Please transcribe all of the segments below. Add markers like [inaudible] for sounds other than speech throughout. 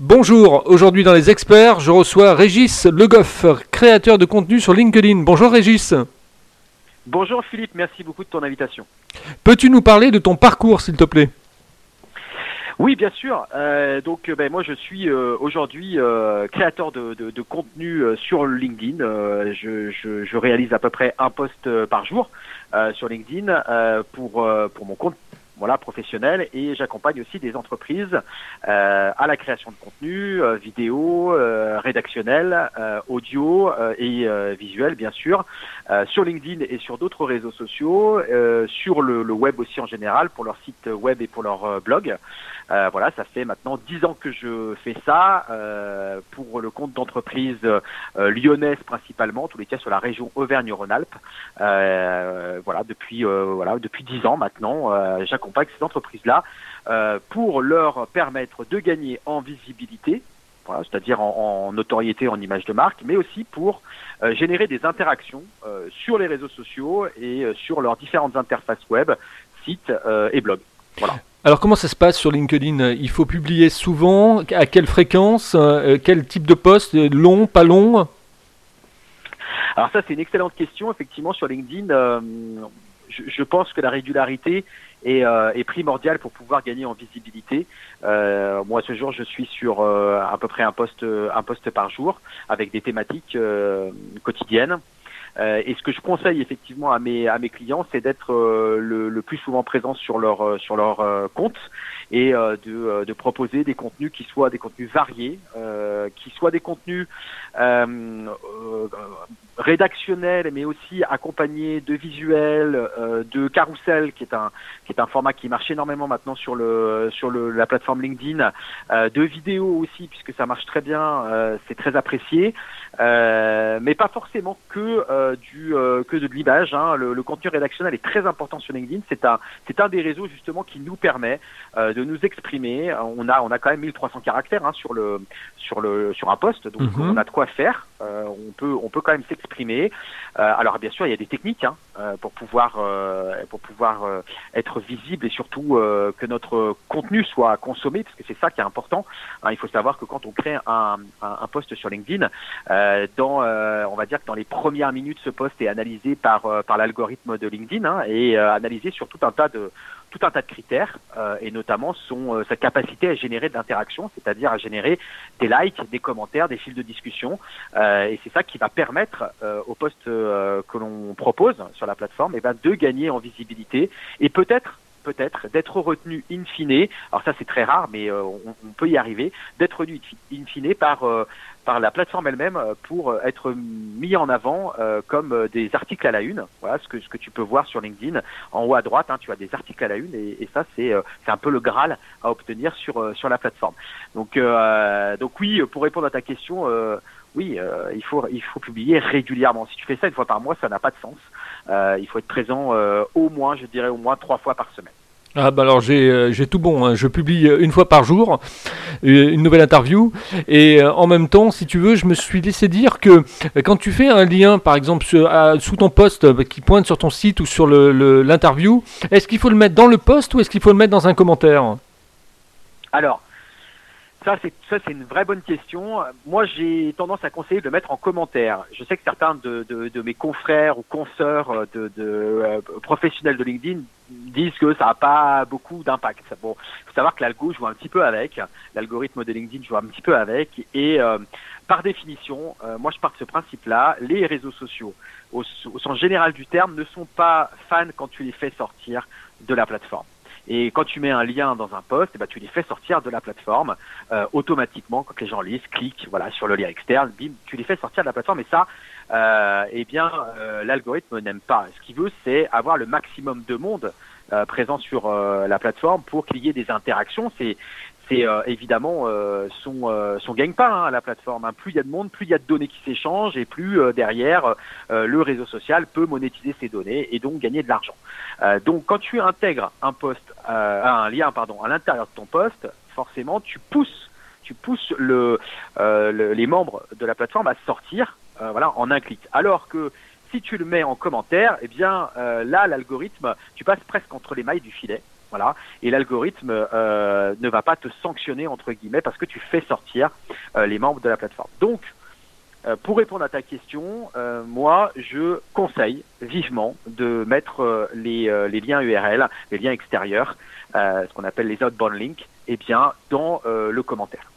Bonjour, aujourd'hui dans les experts, je reçois Régis Legoff, créateur de contenu sur LinkedIn. Bonjour Régis. Bonjour Philippe, merci beaucoup de ton invitation. Peux-tu nous parler de ton parcours s'il te plaît? Oui, bien sûr. Euh, donc, ben, moi, je suis euh, aujourd'hui euh, créateur de, de, de, contenu sur LinkedIn. Je, je, je, réalise à peu près un post par jour sur LinkedIn pour pour mon compte voilà, professionnel et j'accompagne aussi des entreprises euh, à la création de contenu, euh, vidéo, euh, rédactionnel, audio et visuel bien sûr, sur LinkedIn et sur d'autres réseaux sociaux, sur le, le, web aussi en général pour leur site web et pour leur blog. Euh, voilà, ça fait maintenant dix ans que je fais ça euh, pour le compte d'entreprises euh, lyonnaises principalement, en tous les cas sur la région Auvergne-Rhône-Alpes. voilà, depuis voilà depuis dix ans maintenant, j'accompagne ces entreprises-là pour leur permettre de gagner en visibilité, voilà, c'est-à-dire en, notoriété, en image de marque, mais aussi pour générer des interactions sur les réseaux sociaux et sur leurs différentes interfaces web, sites et blogs. Voilà. Alors comment ça se passe sur LinkedIn? Il faut publier souvent? À quelle fréquence? Euh, Quel type de poste? Long, pas long? Alors ça c'est une excellente question. Effectivement sur LinkedIn, euh, je, pense que la régularité est, euh, est, primordiale pour pouvoir gagner en visibilité. moi ce jour je suis sur à peu près un poste, un poste par jour avec des thématiques quotidiennes. Euh, et ce que je conseille effectivement à mes à mes clients, c'est d'être euh, le, le, plus souvent présent sur leur euh, sur leur compte et de, de proposer des contenus qui soient des contenus variés, qui soient des contenus rédactionnels, mais aussi accompagnés de visuels, de carousel, qui est un qui est un format qui marche énormément maintenant sur le sur le, la plateforme LinkedIn, de vidéos aussi puisque ça marche très bien, c'est très apprécié, mais pas forcément que euh, du euh, que de l'image. Hein. Le, le, contenu rédactionnel est très important sur LinkedIn. C'est un c'est un des réseaux justement qui nous permet euh, de nous exprimer. On a on a quand même 1300 caractères hein, sur le sur le sur un poste, donc mhm. on a de quoi faire. On peut on peut quand même s'exprimer. alors bien sûr il y a des techniques hein, pour pouvoir pour pouvoir être visible et surtout que notre contenu soit consommé parce que c'est ça qui est important. Hein. il faut savoir que quand on crée un, un, un poste sur LinkedIn, dans on va dire que dans les premières minutes ce poste est analysé par, euh, par l'algorithme de LinkedIn hein, et euh, analysé sur tout un tas de tout un tas de critères euh, et notamment son sa capacité à générer de l'interaction, c'est-à-dire à générer des likes, des commentaires, des fils de discussion et c'est ça qui va permettre au poste que l'on propose sur la plateforme eh ben, de gagner en visibilité et peut-être peut-être d'être retenu in fine, alors ça c'est très rare mais on, on, peut y arriver, d'être retenu in fine par par la plateforme elle-même euh, pour euh, être mis en avant euh, comme des articles à la une. Voilà ce que ce que tu peux voir sur LinkedIn. En haut à droite, hein, tu as des articles à la une et, et ça c'est un peu le graal à obtenir sur sur la plateforme. Donc donc oui, pour répondre à ta question, oui, il faut il faut publier régulièrement. Si tu fais ça une fois par mois, ça n'a pas de sens. il faut être présent au moins, je dirais au moins trois fois par semaine. Ah bah alors j'ai euh, tout bon, hein. je publie euh, une fois par jour euh, une nouvelle interview et en même temps si tu veux je me suis laissé dire que quand tu fais un lien par exemple sous ton poste qui pointe sur ton site ou sur l'interview, est-ce qu'il faut le mettre dans le poste ou est-ce qu'il faut le mettre dans un commentaire? Alors ça, c'est une vraie bonne question. Moi, j'ai tendance à conseiller de le mettre en commentaire. Je sais que certains de, mes confrères ou consoeurs de, de euh, professionnels de LinkedIn disent que ça n'a pas beaucoup d'impact. Bon, faut savoir que l'algo joue un petit peu avec, l'algorithme de LinkedIn joue un petit peu avec, et euh, par définition, euh, moi, je pars de ce principe-là. Les réseaux sociaux, au, au sens général du terme, ne sont pas fans quand tu les fais sortir de la plateforme. Et quand tu mets un lien dans un post, eh ben, tu les fais sortir de la plateforme euh, automatiquement quand les gens lisent, cliquent voilà sur le lien externe, bim, tu les fais sortir de la plateforme. Et ça, euh, eh bien, euh, l'algorithme n'aime pas. Ce qu'il veut, c'est avoir le maximum de monde euh, présent sur euh, la plateforme pour qu'il y ait des interactions. C'est c'est euh, évidemment euh, son, euh, son gagne-pain hein, à la plateforme. Hein. Plus il y a de monde, plus il y a de données qui s'échangent et plus derrière le réseau social peut monétiser ces données et donc gagner de l'argent. donc quand tu intègres un un lien pardon, à l'intérieur de ton poste, forcément tu pousses, tu pousses le, les membres de la plateforme à sortir, voilà, en un clic. Alors que si tu le mets en commentaire, eh bien là l'algorithme, tu passes presque entre les mailles du filet. Voilà. Et l'algorithme euh, ne va pas te sanctionner entre guillemets parce que tu fais sortir euh, les membres de la plateforme. Donc, euh, pour répondre à ta question, moi, je conseille vivement de mettre les, les liens URL, les liens extérieurs, ce qu'on appelle les outbound links, eh bien, dans le commentaire.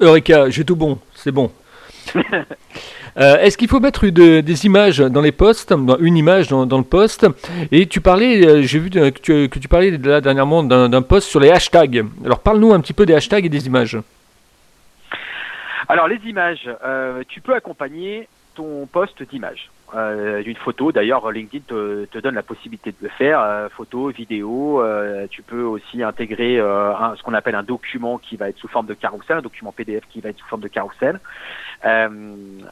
Eureka, j'ai tout bon, c'est bon. [laughs] Euh, Est-ce qu'il faut mettre des images dans les posts, une image dans, le post Et tu parlais, euh, j'ai vu euh, que tu, parlais là dernièrement d'un post sur les hashtags. Alors parle-nous un petit peu des hashtags et des images. Alors les images, tu peux accompagner ton poste d'image. Euh, d'une photo, d'ailleurs LinkedIn te, te donne la possibilité de le faire, euh, photo, vidéo, euh, tu peux aussi intégrer euh, un- ce qu'on appelle un document qui va être sous forme de carrousel, un document PDF qui va être sous forme de carrousel. Euh,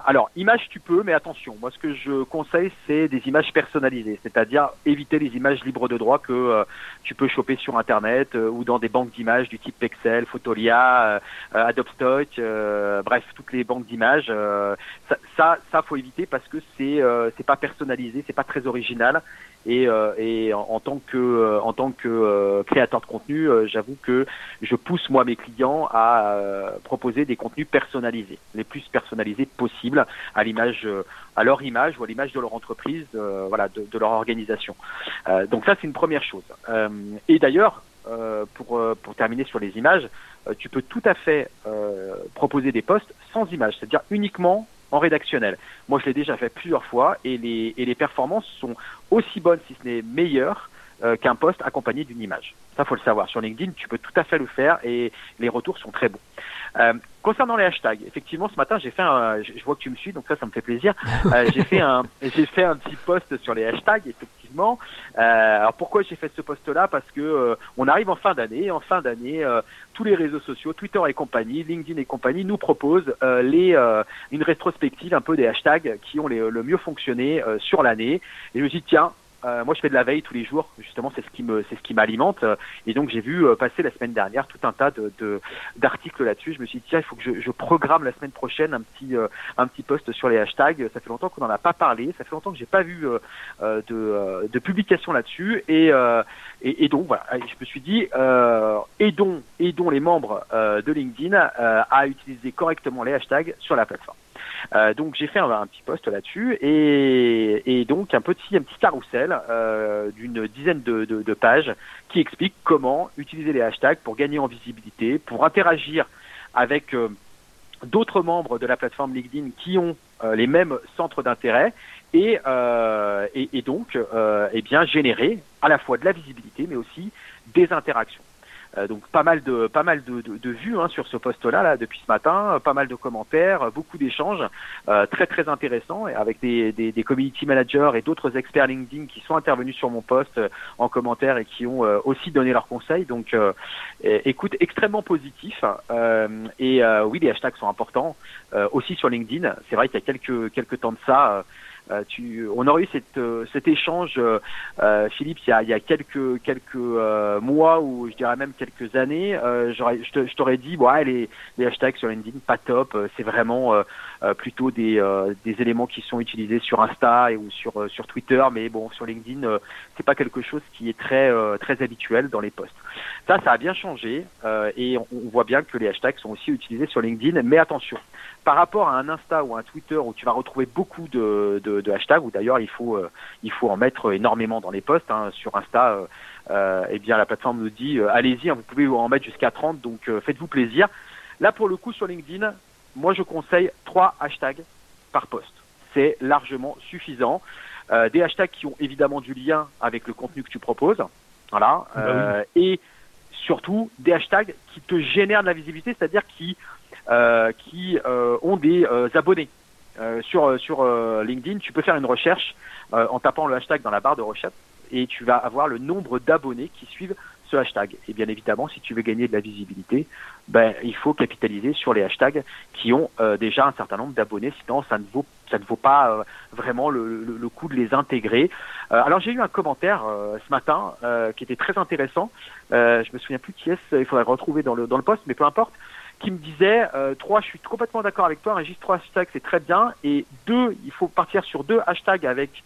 alors, images tu peux, mais attention, moi ce que je conseille c'est des images personnalisées, c'est-à-dire éviter les images libres de droit que euh, tu peux choper sur Internet ou dans des banques d'images du type Pexel, Photolia, Adobe Stock, bref, toutes les banques d'images. ça, ça, ça, faut éviter parce que c'est euh, c'est pas personnalisé, c'est pas très original. Et, euh, en, tant que euh, euh, créateur de contenu, j'avoue que je pousse moi mes clients à proposer des contenus personnalisés, les plus personnalisés possibles à l'image, à leur image ou à l'image de leur entreprise, voilà, de, leur organisation. Donc ça c'est une première chose. Et d'ailleurs, pour terminer sur les images, tu peux tout à fait proposer des posts sans images, c'est-à-dire uniquement en rédactionnel. Moi, je l'ai déjà fait plusieurs fois et les, et les performances sont aussi bonnes, si ce n'est meilleures, euh, qu'un post accompagné d'une image. Ça, faut le savoir. Sur LinkedIn, tu peux tout à fait le faire et les retours sont très bons. Euh, concernant les hashtags, effectivement, ce matin, j'ai fait un, je je vois que tu me suis, donc ça, ça me fait plaisir. Euh, [laughs] j'ai fait un, j'ai fait un petit post sur les hashtags, effectivement. Euh, alors pourquoi j'ai fait ce post-là? Parce que euh, on arrive en fin d'année. En fin d'année, euh, tous les réseaux sociaux, Twitter et compagnie, LinkedIn et compagnie, nous proposent euh, les, euh, une rétrospective un peu des hashtags qui ont les- le mieux fonctionné euh, sur l'année. Et je me suis dit tiens. Euh, moi, je fais de la veille tous les jours. Justement, c'est ce qui me, c'est ce qui m'alimente. Et donc, j'ai vu euh, passer la semaine dernière tout un tas de, de- d'articles là-dessus. Je me suis dit tiens, il faut que je, je programme la semaine prochaine un petit, euh, un petit post sur les hashtags. Ça fait longtemps qu'on n'en a pas parlé. Ça fait longtemps que j'ai pas vu euh, euh, de, euh, de publication là-dessus. Et, et, et donc voilà, je me suis dit aidons, aidons les membres de LinkedIn à utiliser correctement les hashtags sur la plateforme. Euh, donc j'ai fait un, petit post là-dessus et, et donc un petit un petit carrousel euh, d'une dizaine de, pages qui explique comment utiliser les hashtags pour gagner en visibilité, pour interagir avec euh, d'autres membres de la plateforme LinkedIn qui ont les mêmes centres d'intérêt et, et, donc eh bien générer à la fois de la visibilité mais aussi des interactions. Euh, donc pas mal de pas mal de, de, de vues hein, sur ce poste-là là depuis ce matin, pas mal de commentaires, beaucoup d'échanges, euh, très très intéressants et avec des, des, des community managers et d'autres experts LinkedIn qui sont intervenus sur mon poste euh, en commentaire et qui ont euh, aussi donné leurs conseils. Donc euh, écoute extrêmement positif et oui les hashtags sont importants aussi sur LinkedIn. C'est vrai qu'il y a quelques quelques temps de ça. Euh, tu, on aurait eu cette, euh, cet échange, euh, Philippe, il y a, il y a quelques quelques mois ou je dirais même quelques années. Je t'aurais dit, ouais, les, les hashtags sur LinkedIn, pas top. C'est vraiment plutôt des, des éléments qui sont utilisés sur Insta et ou sur sur Twitter, mais bon, sur LinkedIn, c'est pas quelque chose qui est très très habituel dans les posts. Ça, ça a bien changé et on, on voit bien que les hashtags sont aussi utilisés sur LinkedIn, mais attention par rapport à un Insta ou un Twitter où tu vas retrouver beaucoup de, de, de hashtags, ou d'ailleurs il faut euh, il faut en mettre énormément dans les posts. Hein. Sur Insta, euh, euh, eh bien la plateforme nous dit euh, allez-y, hein, vous pouvez en mettre jusqu'à 30, donc faites-vous plaisir. Là pour le coup sur LinkedIn, moi je conseille trois hashtags par post. C'est largement suffisant. Euh, des hashtags qui ont évidemment du lien avec le contenu que tu proposes, voilà, Bah euh, et surtout des hashtags qui te génèrent de la visibilité, c'est-à-dire qui qui euh, ont des euh, abonnés. Euh, sur sur euh, LinkedIn, tu peux faire une recherche euh, en tapant le hashtag dans la barre de recherche et tu vas avoir le nombre d'abonnés qui suivent ce hashtag. Et bien évidemment, si tu veux gagner de la visibilité, ben il faut capitaliser sur les hashtags qui ont euh, déjà un certain nombre d'abonnés. Sinon, ça ne vaut ça ne vaut pas euh, vraiment le, le, le, coup de les intégrer. Euh, alors j'ai eu un commentaire euh, ce matin euh, qui était très intéressant. Euh, je me souviens plus qui est, il faudrait le retrouver dans le dans le poste, mais peu importe qui me disait euh, trois, je suis complètement d'accord avec toi, Régis, trois hashtags c'est très bien, et deux, il faut partir sur deux hashtags avec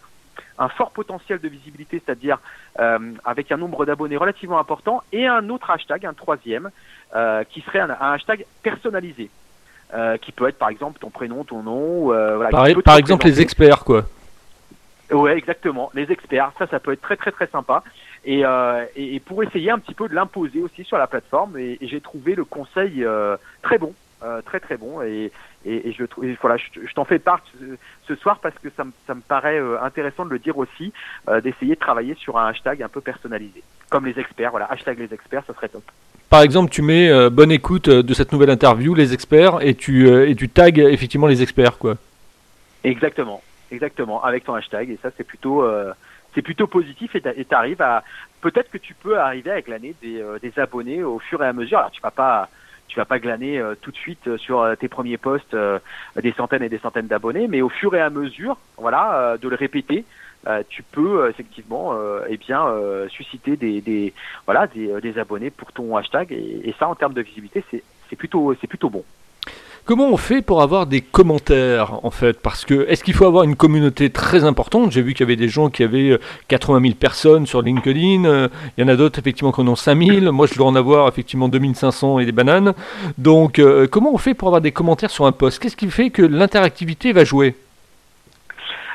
un fort potentiel de visibilité, c'est-à-dire euh, avec un nombre d'abonnés relativement important, et un autre hashtag, un troisième, euh, qui serait un, hashtag personnalisé, euh, qui peut être par exemple ton prénom, ton nom. voilà, par, par exemple les experts, quoi. Ouais, exactement, les experts. Ça, ça peut être très très très sympa. Et, et, pour essayer un petit peu de l'imposer aussi sur la plateforme, et, et j'ai trouvé le conseil très bon. Euh, très très bon et, et, je voilà je, t'en fais part ce, soir parce que ça, ça me paraît euh, intéressant de le dire aussi euh, d'essayer de travailler sur un hashtag un peu personnalisé comme les experts voilà hashtag les experts ça serait top par exemple tu mets bonne écoute de cette nouvelle interview les experts et tu et tu tags effectivement les experts quoi exactement exactement avec ton hashtag et ça c'est plutôt c'est plutôt positif et tu arrives à peut-être que tu peux arriver avec l'année des, des abonnés au fur et à mesure alors tu vas pas tu vas pas glaner euh, tout de suite euh, sur euh, tes premiers posts des centaines et des centaines d'abonnés, mais au fur et à mesure, voilà, de le répéter, tu peux effectivement eh bien susciter des, voilà des, abonnés pour ton hashtag et, et ça en termes de visibilité c'est plutôt c'est plutôt bon. Comment on fait pour avoir des commentaires en fait? Parce que est-ce qu'il faut avoir une communauté très importante? J'ai vu qu'il y avait des gens qui avaient 80 euh, 000 personnes sur LinkedIn. Euh, il y en a d'autres effectivement qui en ont 5 000. Moi, je dois en avoir effectivement 2500 et des bananes. Donc, euh, comment on fait pour avoir des commentaires sur un post? Qu'est-ce qui fait que l'interactivité va jouer?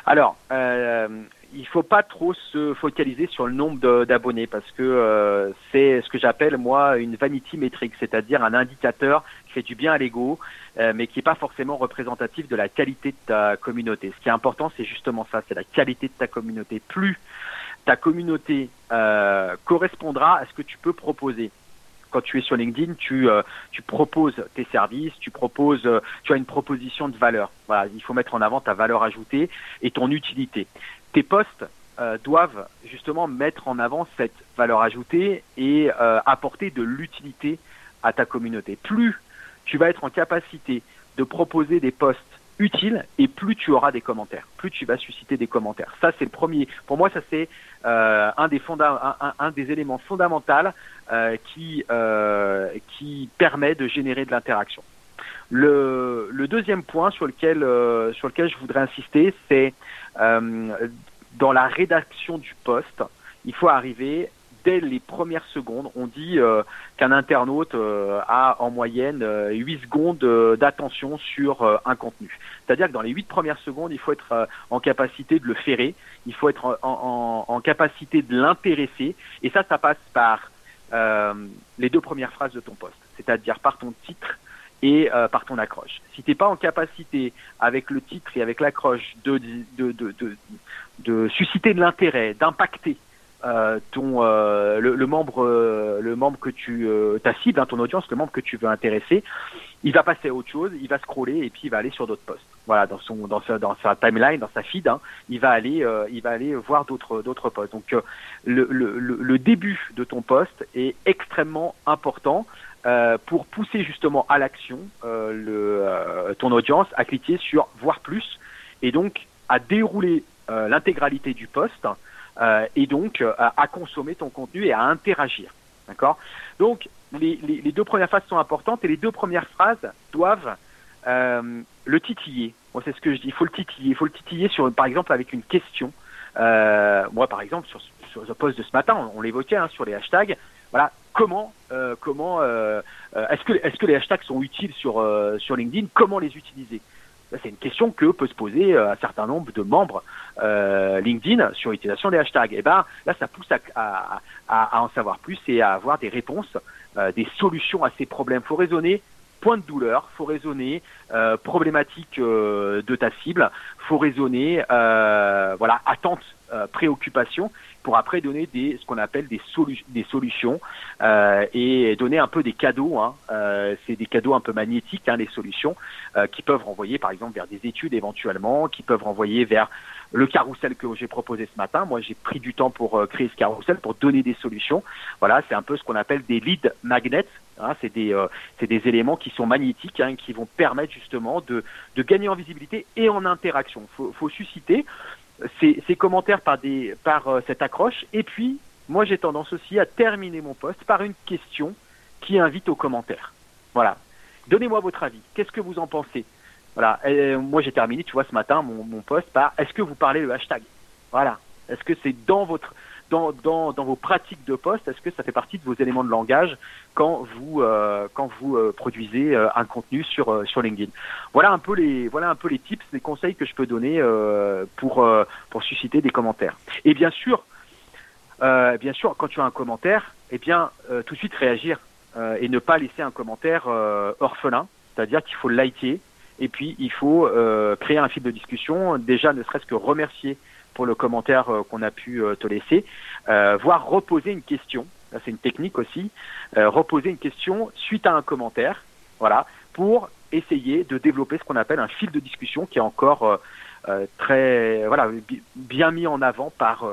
Alors, il faut pas trop se focaliser sur le nombre d'abonnés parce que c'est ce que j'appelle moi une vanity métrique, c'est-à-dire un indicateur fait du bien à l'ego, euh, mais qui n'est pas forcément représentatif de la qualité de ta communauté. Ce qui est important, c'est justement ça, c'est la qualité de ta communauté. Plus ta communauté euh, correspondra à ce que tu peux proposer quand tu es sur LinkedIn, tu, tu proposes tes services, tu proposes, tu as une proposition de valeur. Il faut mettre en avant ta valeur ajoutée et ton utilité tes posts euh, doivent justement mettre en avant cette valeur ajoutée et euh, apporter de l'utilité à ta communauté. Plus tu vas être en capacité de proposer des posts utiles et plus tu auras des commentaires, plus tu vas susciter des commentaires. Ça c'est le premier. Pour moi, ça c'est euh, un, des éléments fondamentaux qui qui permet de générer de l'interaction. Le, deuxième point sur lequel, sur lequel je voudrais insister, c'est euh, dans la rédaction du poste, il faut arriver dès les premières secondes. On dit euh, qu'un internaute euh, a en moyenne 8 secondes d'attention sur un contenu. C'est-à-dire que dans les 8 premières secondes, il faut être en capacité de le ferrer, il faut être en, capacité de l'intéresser, et ça, ça passe par les deux premières phrases de ton poste, c'est-à-dire par ton titre et euh, par ton accroche. Si tu n'es pas en capacité, avec le titre et avec l'accroche, de, de, susciter de l'intérêt, d'impacter euh, ton euh, le, membre euh, le membre que tu euh, ta cible hein, ton audience le membre que tu veux intéresser il va passer à autre chose il va scroller et puis il va aller sur d'autres posts voilà dans son dans sa dans sa timeline dans sa feed hein, il va aller il va aller voir d'autres d'autres posts donc le, le, le début de ton post est extrêmement important euh, pour pousser justement à l'action euh, le, euh, ton audience à cliquer sur voir plus et donc à dérouler l'intégralité du poste et donc à, consommer ton contenu et à interagir. D'accord? Donc les, deux premières phases sont importantes et les deux premières phrases doivent le titiller. Moi c'est ce que je dis, il faut le titiller, il faut le titiller sur par exemple avec une question. moi par exemple sur, sur le post de ce matin, on, l'évoquait hein, sur les hashtags. Voilà, comment euh, comment euh, euh, est-ce que est-ce que les hashtags sont utiles sur sur LinkedIn? Comment les utiliser? C'est une question que peut se poser un certain nombre de membres LinkedIn sur l'utilisation des hashtags. Et ben là, ça pousse à, en savoir plus et à avoir des réponses, des solutions à ces problèmes. Faut raisonner point de douleur, faut raisonner problématique de ta cible, faut raisonner voilà attente, préoccupation pour après donner ce qu'on appelle des, des solutions euh, et donner un peu des cadeaux. Hein. Euh, c'est des cadeaux un peu magnétiques, hein, les solutions, euh, qui peuvent renvoyer par exemple vers des études éventuellement, qui peuvent renvoyer vers le carrousel que j'ai proposé ce matin. Moi, j'ai pris du temps pour créer ce carrousel, pour donner des solutions. Voilà, c'est un peu ce qu'on appelle des lead magnets. Hein, c'est des, c'est des éléments qui sont magnétiques, hein, qui vont permettre justement de, de gagner en visibilité et en interaction. Faut, faut susciter ces, commentaires par, des, par euh, cette accroche. Et puis, moi, j'ai tendance aussi à terminer mon poste par une question qui invite aux commentaires. Voilà. Donnez-moi votre avis. Qu'est-ce que vous en pensez? Voilà. moi, j'ai terminé, tu vois, ce matin, mon, mon post par Est-ce que vous parlez le hashtag? Voilà. Est-ce que c'est dans votre dans, dans, vos pratiques de poste, est-ce que ça fait partie de vos éléments de langage quand vous euh, euh, produisez euh, un contenu sur LinkedIn? Voilà un peu les tips, les conseils que je peux donner pour susciter des commentaires. Et bien sûr, quand tu as un commentaire, eh bien tout de suite réagir et ne pas laisser un commentaire orphelin, c'est-à-dire qu'il faut liker et puis il faut créer un fil de discussion, déjà ne serait-ce que remercier pour le commentaire euh, qu'on a pu euh, te laisser, euh, voire reposer une question. C'est une technique aussi. reposer une question suite à un commentaire, voilà, pour essayer de développer ce qu'on appelle un fil de discussion qui est encore très, voilà, bien mis en avant par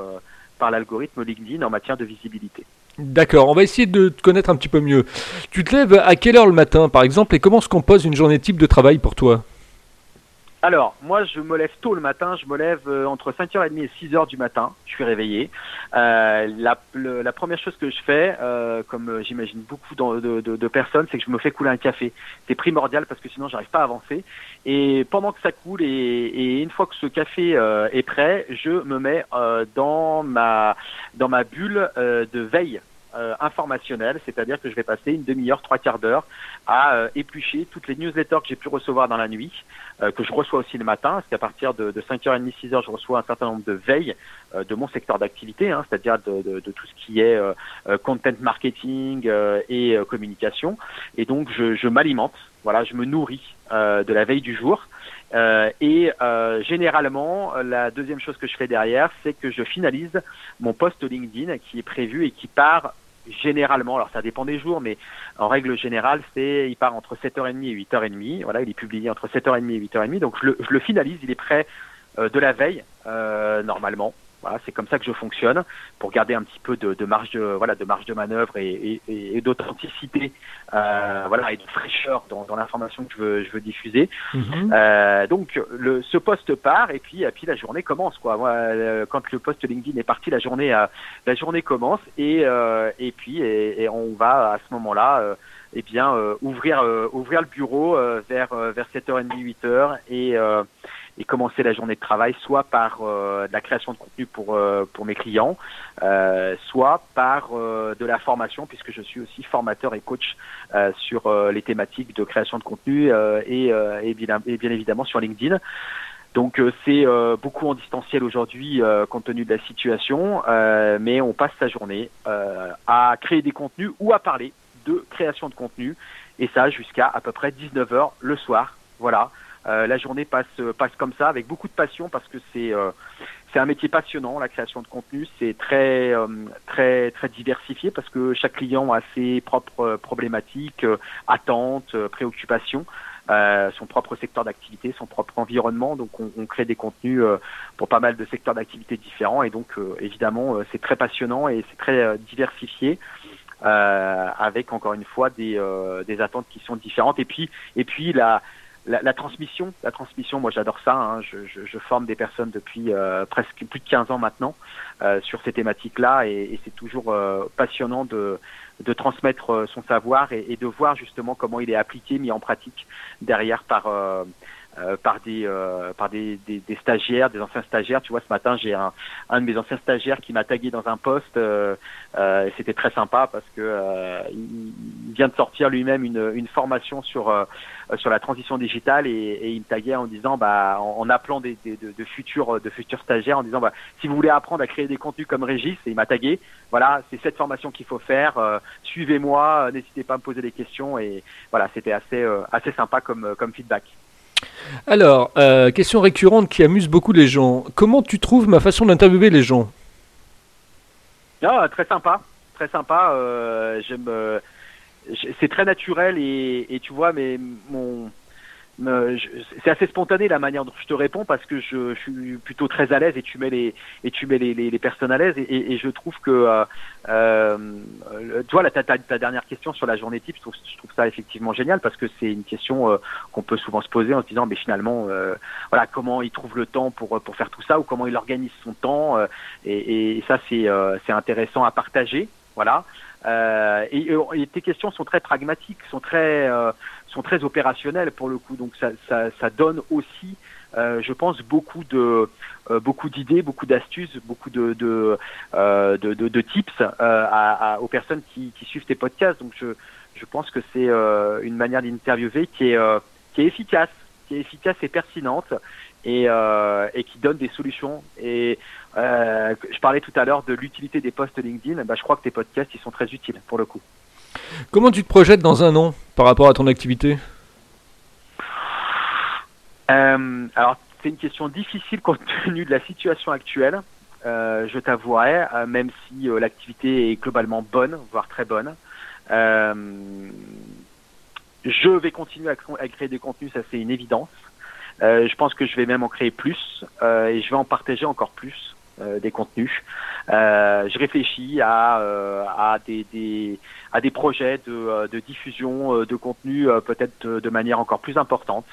par l'algorithme LinkedIn en matière de visibilité. D'accord, on va essayer de te connaître un petit peu mieux. Tu te lèves à quelle heure le matin, par exemple, et comment se compose une journée type de travail pour toi? Alors, moi, je me lève tôt le matin. Je me lève euh, entre 5h30 et 6h du matin. Je suis réveillé. Euh, la, première chose que je fais, euh, comme euh, j'imagine beaucoup de, personnes, c'est que je me fais couler un café. C'est primordial parce que sinon, j'arrive pas à avancer. Et pendant que ça coule et, et une fois que ce café est prêt, je me mets dans ma dans ma bulle de veille euh, informationnel, c'est-à-dire que je vais passer une demi-heure, trois quarts d'heure à euh, éplucher toutes les newsletters que j'ai pu recevoir dans la nuit, euh, que je reçois aussi le matin, parce qu'à partir de, de 5h30, 6h, je reçois un certain nombre de veilles de mon secteur d'activité, hein, c'est-à-dire de, tout ce qui est content marketing et communication. Et donc, je, je m'alimente, voilà, je me nourris de la veille du jour. Euh, et euh, généralement, la deuxième chose que je fais derrière, c'est que je finalise mon post LinkedIn qui est prévu et qui part généralement, alors ça dépend des jours, mais en règle générale, c'est il part entre 7h30 et 8h30. Voilà, il est publié entre 7h30 et 8h30. Donc je le, je le finalise, il est prêt euh, de la veille euh, normalement. Voilà, c'est comme ça que je fonctionne pour garder un petit peu de, de marge de voilà de marge de manœuvre et, et, et d'authenticité euh, voilà et de fraîcheur dans, dans l'information que je veux, je veux diffuser. Mhm. Euh, donc le, ce poste part et puis et puis la journée commence quoi. Moi, euh, quand le poste LinkedIn est parti, la journée euh, la journée commence et euh, et puis et, et, on va à ce moment-là euh, eh bien ouvrir ouvrir le bureau vers vers 7h30 8h et et commencer la journée de travail soit par euh, de la création de contenu pour euh, pour mes clients, euh, soit par de la formation puisque je suis aussi formateur et coach sur les thématiques de création de contenu et, et, bien, et bien évidemment sur LinkedIn. Donc c'est beaucoup en distanciel aujourd'hui compte tenu de la situation, mais on passe sa journée à créer des contenus ou à parler de création de contenu et ça jusqu'à à peu près 19h le soir. Voilà. Euh, la journée passe passe comme ça avec beaucoup de passion parce que c'est euh, c'est un métier passionnant la création de contenu c'est très euh, très très diversifié parce que chaque client a ses propres problématiques attentes préoccupations son propre secteur d'activité, son propre environnement. Donc on, on crée des contenus pour pas mal de secteurs d'activité différents et donc évidemment c'est très passionnant et c'est très diversifié. avec encore une fois des, des attentes qui sont différentes et puis et puis la la, la, transmission, la transmission, moi j'adore ça. Hein. Je, je, je, forme des personnes depuis euh, presque plus de 15 ans maintenant euh, sur ces thématiques-là, et, et c'est toujours euh, passionnant de, de transmettre euh, son savoir et, et, de voir justement comment il est appliqué, mis en pratique derrière par euh, euh, par des par des, des, des, stagiaires, des anciens stagiaires. Tu vois, ce matin, j'ai un, un de mes anciens stagiaires qui m'a tagué dans un poste. C'était très sympa parce que il, vient de sortir lui-même une, une formation sur sur la transition digitale et, et, il me taguait en disant, bah, en, en appelant des, des de, de, futurs de futurs stagiaires, en disant, bah, si vous voulez apprendre à créer des contenus comme Régis, et il m'a tagué. Voilà, c'est cette formation qu'il faut faire. Suivez-moi, n'hésitez pas à me poser des questions et voilà, c'était assez assez sympa comme comme feedback. Alors, euh, question récurrente qui amuse beaucoup les gens. Comment tu trouves ma façon d'interviewer les gens? Ah, Très sympa, très sympa. Euh, j'aime, euh, c'est très naturel et, tu vois, mais mon, c'est assez spontané la manière dont je te réponds parce que je, suis plutôt très à l'aise et tu mets les et tu mets les, personnes à l'aise et, je trouve que euh, euh, tu vois ta, dernière question sur la journée type je trouve, ça effectivement génial parce que c'est une question euh, qu'on peut souvent se poser en se disant mais finalement voilà comment il trouve le temps pour pour faire tout ça ou comment il organise son temps et, et, ça c'est c'est intéressant à partager voilà et, et, tes questions sont très pragmatiques sont très sont très opérationnels pour le coup. Donc ça, ça, ça donne aussi, euh, je pense, beaucoup de euh, beaucoup d'idées, beaucoup d'astuces, beaucoup de de, euh, de, de, de, tips euh, à, à, aux personnes qui, qui, suivent tes podcasts. Donc je, je pense que c'est une manière d'interviewer qui est qui est efficace, qui est efficace et pertinente et, et qui donne des solutions. Et je parlais tout à l'heure de l'utilité des posts LinkedIn. Bah, je crois que tes podcasts ils sont très utiles pour le coup. Comment tu te projettes dans un an par rapport à ton activité? Euh, Alors, c'est une question difficile compte [laughs] tenu de la situation actuelle. Euh, je t'avouerai, euh, même si euh, l'activité est globalement bonne, voire très bonne. Euh, je vais continuer à, créer des contenus, ça c'est une évidence. je pense que je vais même en créer plus et je vais en partager encore plus. Euh, des contenus. Euh, je réfléchis à, euh, à, des, des, à des projets de, de diffusion de contenu peut-être de, manière encore plus importante,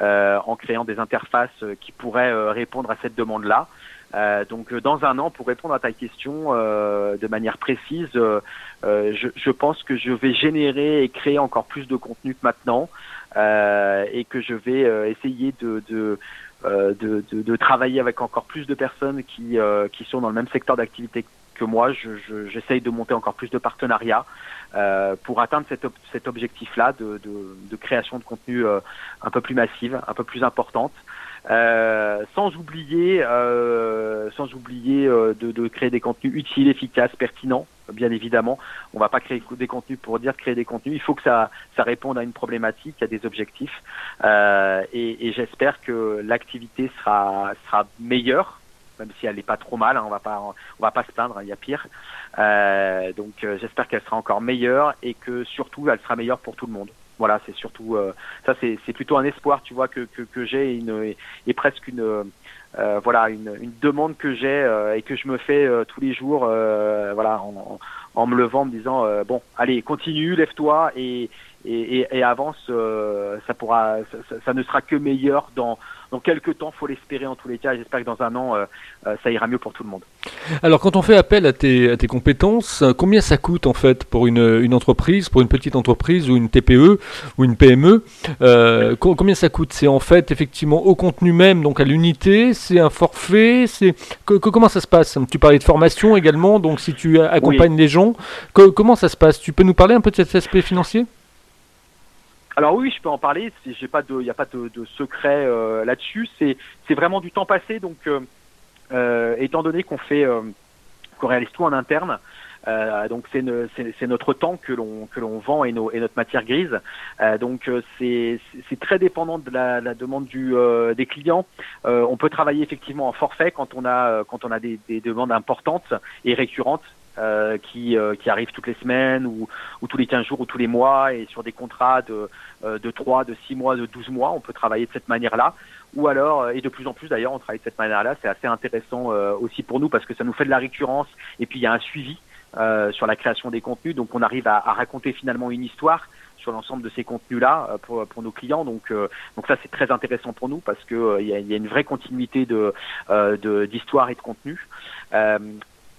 en créant des interfaces qui pourraient répondre à cette demande-là. Euh, donc dans un an, pour répondre à ta question euh, de manière précise, euh, je, je, pense que je vais générer et créer encore plus de contenu que maintenant et que je vais essayer de, de euh, de, de, de, travailler avec encore plus de personnes qui, euh, qui sont dans le même secteur d'activité que moi. J'essaye je, de monter encore plus de partenariats euh, pour atteindre cet, cet objectif-là de, de, de, création de contenu euh, un peu plus massive, un peu plus importante. Euh, sans oublier, euh, sans oublier euh, de, de, créer des contenus utiles, efficaces, pertinents. Bien évidemment, on va pas créer des contenus pour dire créer des contenus. Il faut que ça, ça réponde à une problématique, à des objectifs. Euh, et, et j'espère que l'activité sera, sera meilleure, même si elle n'est pas trop mal. Hein, on va pas, on va pas se plaindre. Hein, il y a pire. Euh, donc, j'espère qu'elle sera encore meilleure et que surtout, elle sera meilleure pour tout le monde voilà, c'est surtout euh, ça, c'est, c'est plutôt un espoir, tu vois, que, que, que j'ai une et, presque une euh, voilà une, une, demande que j'ai euh, et que je me fais euh, tous les jours, voilà, en, en, me levant, en me disant bon, allez, continue, lève-toi et et, et, et avance, ça pourra, ça, ça, ne sera que meilleur dans dans quelques temps, faut l'espérer en tous les cas. J'espère que dans un an, euh, euh, ça ira mieux pour tout le monde. Alors, quand on fait appel à tes, à tes compétences, combien ça coûte en fait pour une, une, entreprise, pour une petite entreprise ou une TPE ou une PME euh, Combien ça coûte? C'est en fait effectivement au contenu même, donc à l'unité. C'est un forfait. C'est comment ça se passe? Tu parlais de formation également, donc si tu accompagnes oui. les gens, comment ça se passe? Tu peux nous parler un peu de cet aspect financier? Alors oui, je peux en parler. Pas de, il n'y a pas de, de secret euh, là-dessus. C'est, vraiment du temps passé. Donc, euh, euh, étant donné qu'on fait, qu'on réalise tout en interne, donc c'est, notre temps que l'on que l'on vend et, nos, et notre matière grise. donc c'est, très dépendant de la, demande des clients. on peut travailler effectivement en forfait quand on a quand on a des demandes importantes et récurrentes euh, qui, euh, qui arrivent toutes les semaines ou, ou, tous les 15 jours ou tous les mois et sur des contrats de, euh, de 3, de 6 mois, de 12 mois. On peut travailler de cette manière-là. Ou alors, et de plus en plus d'ailleurs, on travaille de cette manière-là. C'est assez intéressant aussi pour nous parce que ça nous fait de la récurrence et puis il y a un suivi sur la création des contenus. Donc on arrive à, raconter finalement une histoire sur l'ensemble de ces contenus-là pour, pour nos clients. Donc, euh, donc ça, c'est très intéressant pour nous parce que euh, il y, a, y, a, une vraie continuité de d'histoire et de contenu.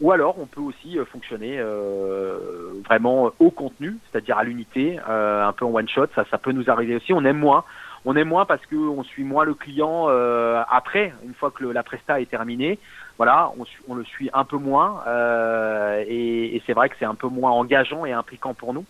Euh, ou alors, on peut aussi euh, fonctionner euh, vraiment au contenu, c'est-à-dire à, l'unité, euh, un peu en one shot. Ça, ça peut nous arriver aussi. On aime moins. On aime moins parce qu'on suit moins le client euh, après, une fois que la presta est terminée. Voilà, on, on, le suit un peu moins euh, et, et c'est vrai que c'est un peu moins engageant et impliquant pour nous.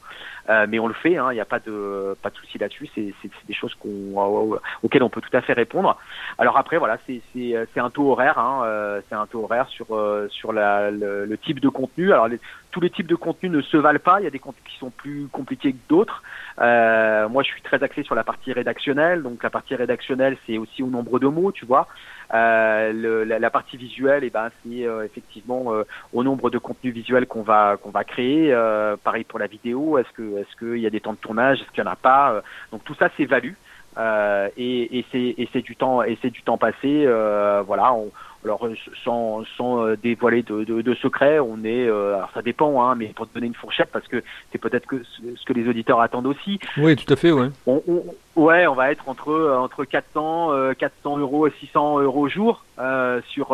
Euh, mais on le fait, il hein, n'y a pas de pas de souci là-dessus. C'est des choses qu'on auxquelles on peut tout à fait répondre. Alors après, voilà, c'est un taux horaire, hein, euh, c'est un taux horaire sur euh, sur la, le, type de contenu. Alors tous les types de contenus ne se valent pas. Il y a des contenus qui sont plus compliqués que d'autres. Euh, moi, je suis très axé sur la partie rédactionnelle. Donc, la partie rédactionnelle, c'est aussi au nombre de mots, tu vois. Euh, la, partie visuelle, et eh ben, c'est euh, effectivement euh, au nombre de contenus visuels qu'on va qu'on va créer. Euh, pareil pour la vidéo. Est-ce que est-ce qu'il y a des temps de tournage? Est-ce qu'il y en a pas? Donc, tout ça s'évalue. Euh, et, et c'est du temps et c'est du temps passé. Euh, voilà, on, alors sans, sans dévoiler de, de, de secret, on est, alors ça dépend, hein, mais pour te donner une fourchette, parce que c'est peut-être que ce que les auditeurs attendent aussi. Oui, tout à fait, ouais. On, on, ouais, on va être entre entre 400 400 euros et 600 euros au jour euh, sur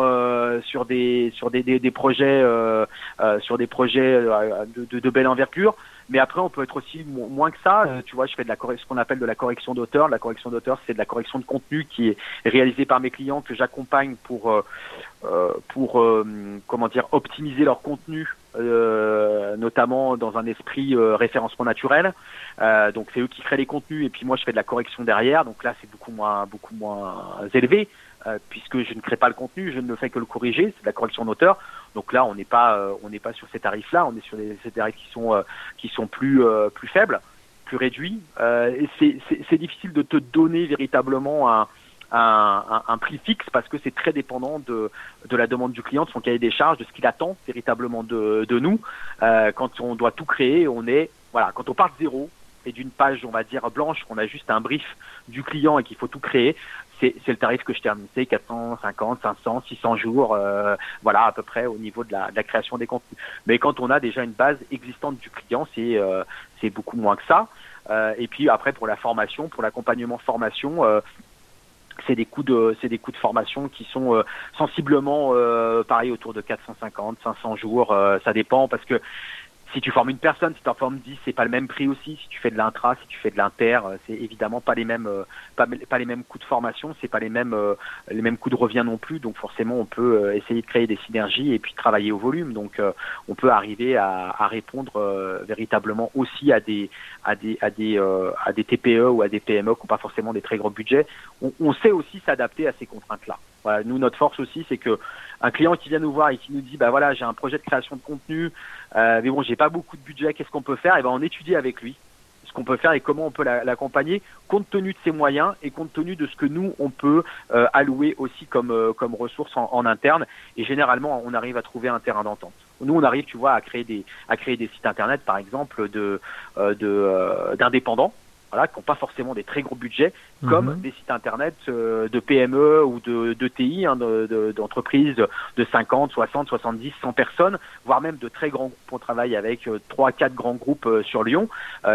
sur des sur des, des, des projets sur des projets de, de, de belle envergure. Mais après, on peut être aussi moins que ça. Euh, tu vois, je fais de la ce qu'on appelle de la correction d'auteur. La correction d'auteur, c'est de la correction de contenu qui est réalisée par mes clients que j'accompagne pour euh, euh pour euh, comment dire optimiser leur contenu, notamment dans un esprit référencement naturel. donc c'est eux qui créent les contenus et puis moi je fais de la correction derrière. Donc là, c'est beaucoup moins beaucoup moins élevé. Euh, puisque je ne crée pas le contenu, je ne fais que le corriger, c'est la correction d'auteur. Donc là, on n'est pas, euh, on n'est pas sur ces tarifs-là, on est sur des, tarifs qui sont, euh, qui sont plus, plus faibles, plus réduits. c'est difficile de te donner véritablement un, un, un, prix fixe parce que c'est très dépendant de, de la demande du client, de son cahier des charges, de ce qu'il attend véritablement de, de nous. quand on doit tout créer, on est, voilà, quand on part de zéro, et d'une page, on va dire, blanche, qu'on a juste un brief du client et qu'il faut tout créer, c'est le tarif que je termine. C'est 450, 500, 600 jours, euh, voilà, à peu près au niveau de la, création des contenus. Mais quand on a déjà une base existante du client, c'est euh, beaucoup moins que ça. Euh, et puis après, pour la formation, pour l'accompagnement formation, c'est des coûts de c'est des coûts de formation qui sont sensiblement euh, pareil autour de 450 500 jours ça dépend parce que si tu formes une personne, si tu en formes 10, c'est pas le même prix aussi. Si tu fais de l'intra, si tu fais de l'inter, euh, c'est évidemment pas les mêmes, euh, pas, les mêmes coûts de formation, c'est pas les mêmes, euh, les mêmes coûts de revient non plus. Donc forcément, on peut essayer de créer des synergies et puis travailler au volume. Donc on peut arriver à, répondre véritablement aussi à des, à des, à des, à des TPE ou à des PME qui n'ont pas forcément des très gros budgets. On, on sait aussi s'adapter à ces contraintes-là. Nous, notre force aussi, c'est que un client qui vient nous voir et qui nous dit, bah voilà, j'ai un projet de création de contenu, euh, mais bon, j'ai pas beaucoup de budget, qu'est-ce qu'on peut faire? Et ben, on étudie avec lui ce qu'on peut faire et comment on peut l'accompagner, compte tenu de ses moyens et compte tenu de ce que nous on peut euh, allouer aussi comme euh, comme ressources en, interne. Et généralement, on arrive à trouver un terrain d'entente. Nous, on arrive, tu vois, à créer des à créer des sites internet, par exemple, de de d'indépendants voilà, qui n'ont pas forcément des très gros budgets, comme mhm. des sites internet euh, de PME ou de, de TI, hein, d'entreprises de, de, 50, 60, 70, 100 personnes, voire même de très grands groupes. On travaille avec euh, trois, quatre grands groupes euh, sur Lyon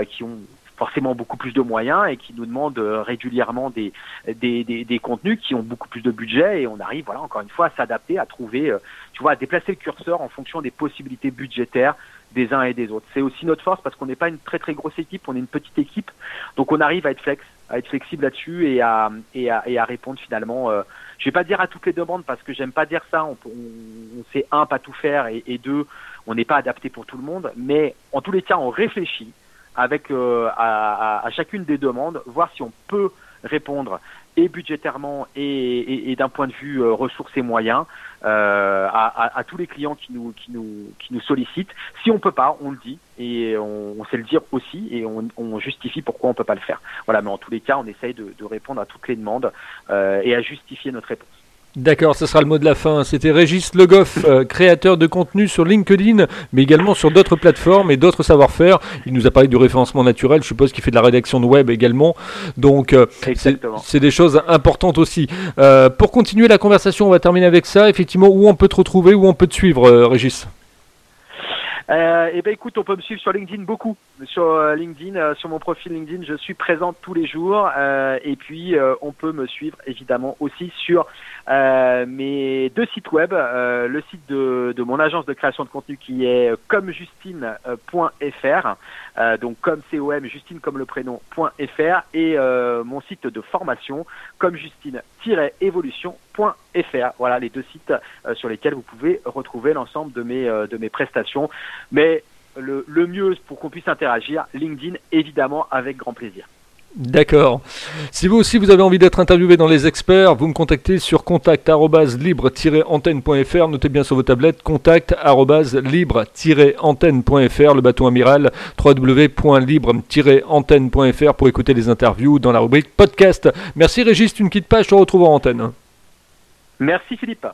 qui ont forcément beaucoup plus de moyens et qui nous demandent régulièrement des, des, des, des, contenus qui ont beaucoup plus de budget et on arrive, voilà, encore une fois, à s'adapter, à trouver, tu vois, à déplacer le curseur en fonction des possibilités budgétaires des uns et des autres. C'est aussi notre force parce qu'on n'est pas une très très grosse équipe, on est une petite équipe, donc on arrive à être flex, à être flexible là-dessus et à, et à et à répondre finalement. Euh, je vais pas dire à toutes les demandes parce que j'aime pas dire ça. On, on, sait un pas tout faire et deux on n'est pas adapté pour tout le monde, mais en tous les cas on réfléchit avec euh, à, à, à, chacune des demandes, voir si on peut répondre et budgétairement et, et, et d'un point de vue euh, ressources et moyens euh, à, à, tous les clients qui nous, qui, nous, qui nous sollicitent. Si on peut pas, on le dit et on, on sait le dire aussi et on, on, justifie pourquoi on peut pas le faire. Voilà, mais en tous les cas, on essaye de, de répondre à toutes les demandes euh, et à justifier notre réponse. D'accord, ce sera le mot de la fin. C'était Régis Legoff, euh, créateur de contenu sur LinkedIn, mais également sur d'autres plateformes et d'autres savoir-faire. Il nous a parlé du référencement naturel, je suppose qu'il fait de la rédaction de web également. Donc, euh, c'est des choses importantes aussi. Euh, pour continuer la conversation, on va terminer avec ça. Effectivement, où on peut te retrouver, où on peut te suivre, Régis? Euh, et eh ben écoute, on peut me suivre sur LinkedIn beaucoup. Sur euh, LinkedIn, euh, sur mon profil LinkedIn, je suis présent tous les jours. Euh, et puis, on peut me suivre évidemment aussi sur mes deux sites web. le site de, mon agence de création de contenu qui est comjustine.fr, donc comme com Justine comme le prénom.fr et mon site de formation comme justine-évolution.fr. Voilà les deux sites sur lesquels vous pouvez retrouver l'ensemble de mes de mes prestations. Mais le, le mieux pour qu'on puisse interagir, LinkedIn, évidemment, avec grand plaisir. D'accord. Si vous aussi vous avez envie d'être interviewé dans les experts, vous me contactez sur contact@libre-antenne.fr. Notez bien sur vos tablettes contact@libre-antenne.fr. Le bateau amiral www.libre-antenne.fr pour écouter les interviews dans la rubrique podcast. Merci Régis, tu ne quittes pas, je te retrouve en antenne. Merci Philippe.